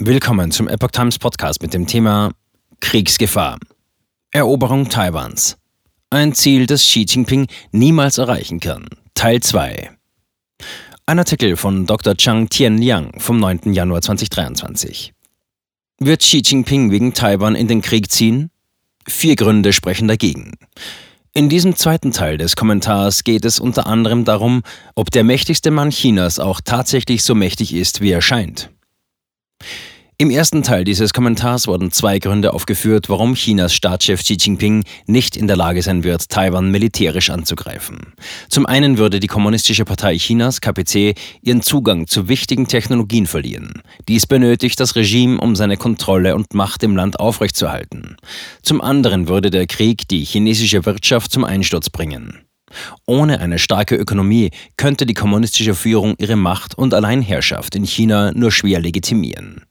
Willkommen zum Epoch Times Podcast mit dem Thema Kriegsgefahr. Eroberung Taiwans. Ein Ziel, das Xi Jinping niemals erreichen kann. Teil 2. Ein Artikel von Dr. Chang Tianliang vom 9. Januar 2023. Wird Xi Jinping wegen Taiwan in den Krieg ziehen? Vier Gründe sprechen dagegen. In diesem zweiten Teil des Kommentars geht es unter anderem darum, ob der mächtigste Mann Chinas auch tatsächlich so mächtig ist, wie er scheint. Im ersten Teil dieses Kommentars wurden zwei Gründe aufgeführt, warum Chinas Staatschef Xi Jinping nicht in der Lage sein wird, Taiwan militärisch anzugreifen. Zum einen würde die Kommunistische Partei Chinas, KPC, ihren Zugang zu wichtigen Technologien verlieren. Dies benötigt das Regime, um seine Kontrolle und Macht im Land aufrechtzuerhalten. Zum anderen würde der Krieg die chinesische Wirtschaft zum Einsturz bringen. Ohne eine starke Ökonomie könnte die kommunistische Führung ihre Macht und Alleinherrschaft in China nur schwer legitimieren.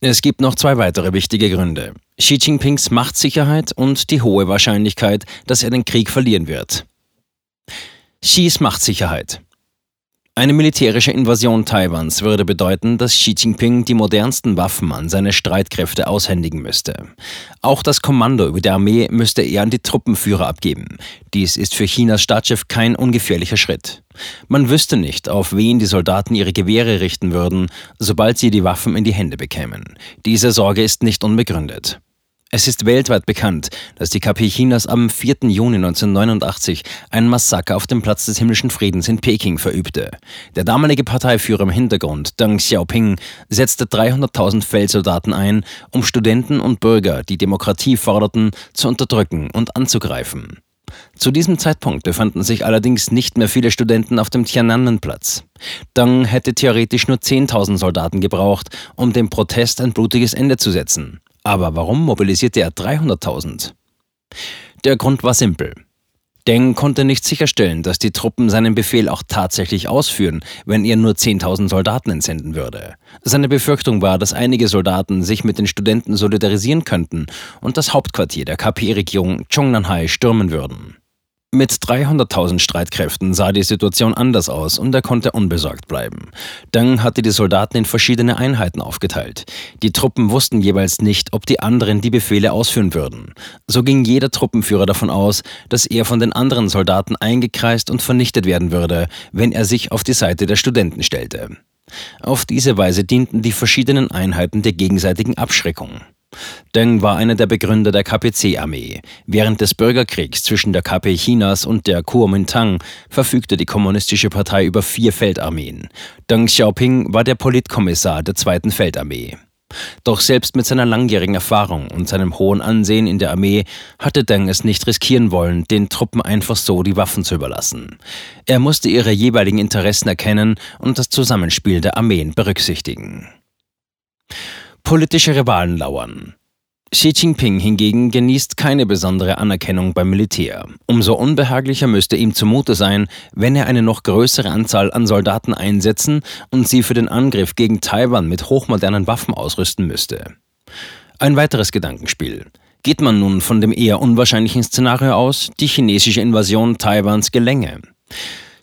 Es gibt noch zwei weitere wichtige Gründe. Xi Jinpings Machtsicherheit und die hohe Wahrscheinlichkeit, dass er den Krieg verlieren wird. Xis Machtsicherheit. Eine militärische Invasion Taiwans würde bedeuten, dass Xi Jinping die modernsten Waffen an seine Streitkräfte aushändigen müsste. Auch das Kommando über die Armee müsste er an die Truppenführer abgeben. Dies ist für Chinas Staatschef kein ungefährlicher Schritt. Man wüsste nicht, auf wen die Soldaten ihre Gewehre richten würden, sobald sie die Waffen in die Hände bekämen. Diese Sorge ist nicht unbegründet. Es ist weltweit bekannt, dass die KP Chinas am 4. Juni 1989 ein Massaker auf dem Platz des himmlischen Friedens in Peking verübte. Der damalige Parteiführer im Hintergrund, Deng Xiaoping, setzte 300.000 Feldsoldaten ein, um Studenten und Bürger, die Demokratie forderten, zu unterdrücken und anzugreifen. Zu diesem Zeitpunkt befanden sich allerdings nicht mehr viele Studenten auf dem Tiananmen-Platz. Deng hätte theoretisch nur 10.000 Soldaten gebraucht, um dem Protest ein blutiges Ende zu setzen. Aber warum mobilisierte er 300.000? Der Grund war simpel. Deng konnte nicht sicherstellen, dass die Truppen seinen Befehl auch tatsächlich ausführen, wenn er nur 10.000 Soldaten entsenden würde. Seine Befürchtung war, dass einige Soldaten sich mit den Studenten solidarisieren könnten und das Hauptquartier der KP-Regierung Chongnanhai stürmen würden. Mit 300.000 Streitkräften sah die Situation anders aus und er konnte unbesorgt bleiben. Deng hatte die Soldaten in verschiedene Einheiten aufgeteilt. Die Truppen wussten jeweils nicht, ob die anderen die Befehle ausführen würden. So ging jeder Truppenführer davon aus, dass er von den anderen Soldaten eingekreist und vernichtet werden würde, wenn er sich auf die Seite der Studenten stellte. Auf diese Weise dienten die verschiedenen Einheiten der gegenseitigen Abschreckung. Deng war einer der Begründer der KPC-Armee. Während des Bürgerkriegs zwischen der KP Chinas und der Kuomintang verfügte die Kommunistische Partei über vier Feldarmeen. Deng Xiaoping war der Politkommissar der Zweiten Feldarmee. Doch selbst mit seiner langjährigen Erfahrung und seinem hohen Ansehen in der Armee hatte Deng es nicht riskieren wollen, den Truppen einfach so die Waffen zu überlassen. Er musste ihre jeweiligen Interessen erkennen und das Zusammenspiel der Armeen berücksichtigen. Politische Rivalen lauern. Xi Jinping hingegen genießt keine besondere Anerkennung beim Militär. Umso unbehaglicher müsste ihm zumute sein, wenn er eine noch größere Anzahl an Soldaten einsetzen und sie für den Angriff gegen Taiwan mit hochmodernen Waffen ausrüsten müsste. Ein weiteres Gedankenspiel. Geht man nun von dem eher unwahrscheinlichen Szenario aus, die chinesische Invasion Taiwans gelänge?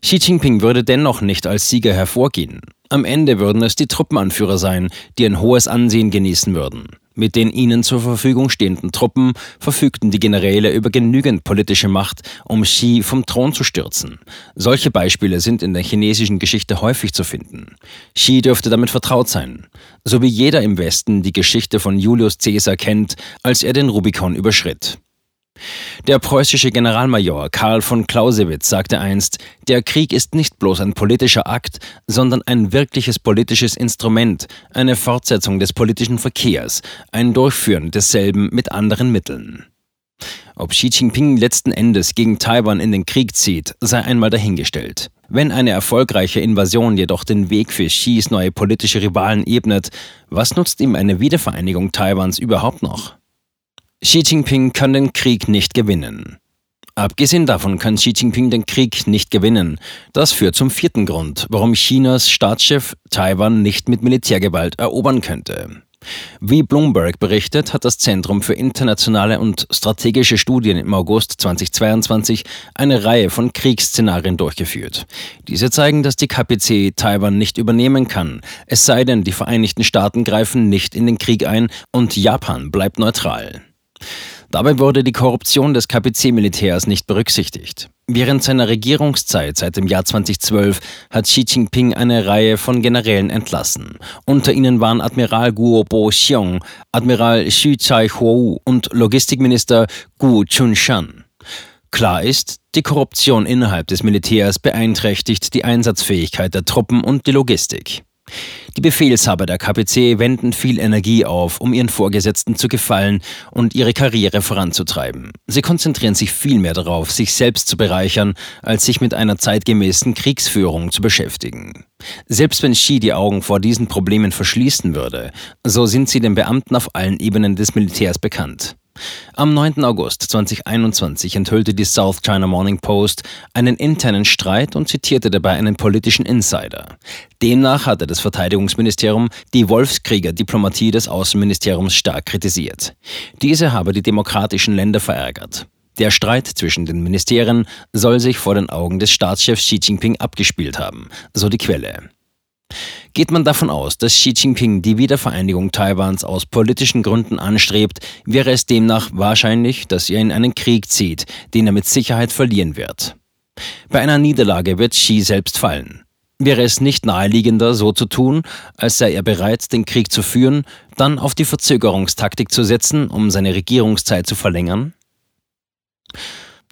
Xi Jinping würde dennoch nicht als Sieger hervorgehen. Am Ende würden es die Truppenanführer sein, die ein hohes Ansehen genießen würden. Mit den ihnen zur Verfügung stehenden Truppen verfügten die Generäle über genügend politische Macht, um Xi vom Thron zu stürzen. Solche Beispiele sind in der chinesischen Geschichte häufig zu finden. Xi dürfte damit vertraut sein, so wie jeder im Westen die Geschichte von Julius Caesar kennt, als er den Rubikon überschritt. Der preußische Generalmajor Karl von Clausewitz sagte einst, der Krieg ist nicht bloß ein politischer Akt, sondern ein wirkliches politisches Instrument, eine Fortsetzung des politischen Verkehrs, ein Durchführen desselben mit anderen Mitteln. Ob Xi Jinping letzten Endes gegen Taiwan in den Krieg zieht, sei einmal dahingestellt. Wenn eine erfolgreiche Invasion jedoch den Weg für Xis neue politische Rivalen ebnet, was nutzt ihm eine Wiedervereinigung Taiwans überhaupt noch? Xi Jinping kann den Krieg nicht gewinnen. Abgesehen davon kann Xi Jinping den Krieg nicht gewinnen. Das führt zum vierten Grund, warum Chinas Staatschef Taiwan nicht mit Militärgewalt erobern könnte. Wie Bloomberg berichtet, hat das Zentrum für internationale und strategische Studien im August 2022 eine Reihe von Kriegsszenarien durchgeführt. Diese zeigen, dass die KPC Taiwan nicht übernehmen kann, es sei denn, die Vereinigten Staaten greifen nicht in den Krieg ein und Japan bleibt neutral. Dabei wurde die Korruption des KPC-Militärs nicht berücksichtigt. Während seiner Regierungszeit seit dem Jahr 2012 hat Xi Jinping eine Reihe von Generälen entlassen. Unter ihnen waren Admiral Guo Bo-xiong, Admiral Xu Chai-huo und Logistikminister Gu Chun-shan. Klar ist, die Korruption innerhalb des Militärs beeinträchtigt die Einsatzfähigkeit der Truppen und die Logistik. Die Befehlshaber der KPC wenden viel Energie auf, um ihren Vorgesetzten zu gefallen und ihre Karriere voranzutreiben. Sie konzentrieren sich viel mehr darauf, sich selbst zu bereichern, als sich mit einer zeitgemäßen Kriegsführung zu beschäftigen. Selbst wenn Xi die Augen vor diesen Problemen verschließen würde, so sind sie den Beamten auf allen Ebenen des Militärs bekannt. Am 9. August 2021 enthüllte die South China Morning Post einen internen Streit und zitierte dabei einen politischen Insider. Demnach hatte das Verteidigungsministerium die Wolfskrieger-Diplomatie des Außenministeriums stark kritisiert. Diese habe die demokratischen Länder verärgert. Der Streit zwischen den Ministerien soll sich vor den Augen des Staatschefs Xi Jinping abgespielt haben, so die Quelle. Geht man davon aus, dass Xi Jinping die Wiedervereinigung Taiwans aus politischen Gründen anstrebt, wäre es demnach wahrscheinlich, dass er in einen Krieg zieht, den er mit Sicherheit verlieren wird. Bei einer Niederlage wird Xi selbst fallen. Wäre es nicht naheliegender, so zu tun, als sei er bereit, den Krieg zu führen, dann auf die Verzögerungstaktik zu setzen, um seine Regierungszeit zu verlängern?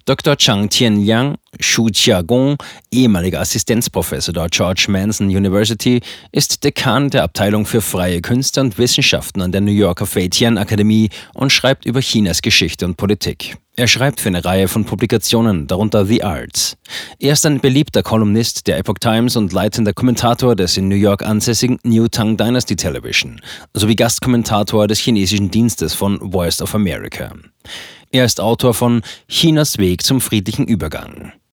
Dr. Chang Tianliang, Shu Jiagong, ehemaliger Assistenzprofessor der George Manson University, ist Dekan der Abteilung für freie Künste und Wissenschaften an der New Yorker Fei Tian Akademie und schreibt über Chinas Geschichte und Politik. Er schreibt für eine Reihe von Publikationen, darunter The Arts. Er ist ein beliebter Kolumnist der Epoch Times und leitender Kommentator des in New York ansässigen New Tang Dynasty Television sowie Gastkommentator des chinesischen Dienstes von Voice of America. Er ist Autor von Chinas Weg zum friedlichen Übergang.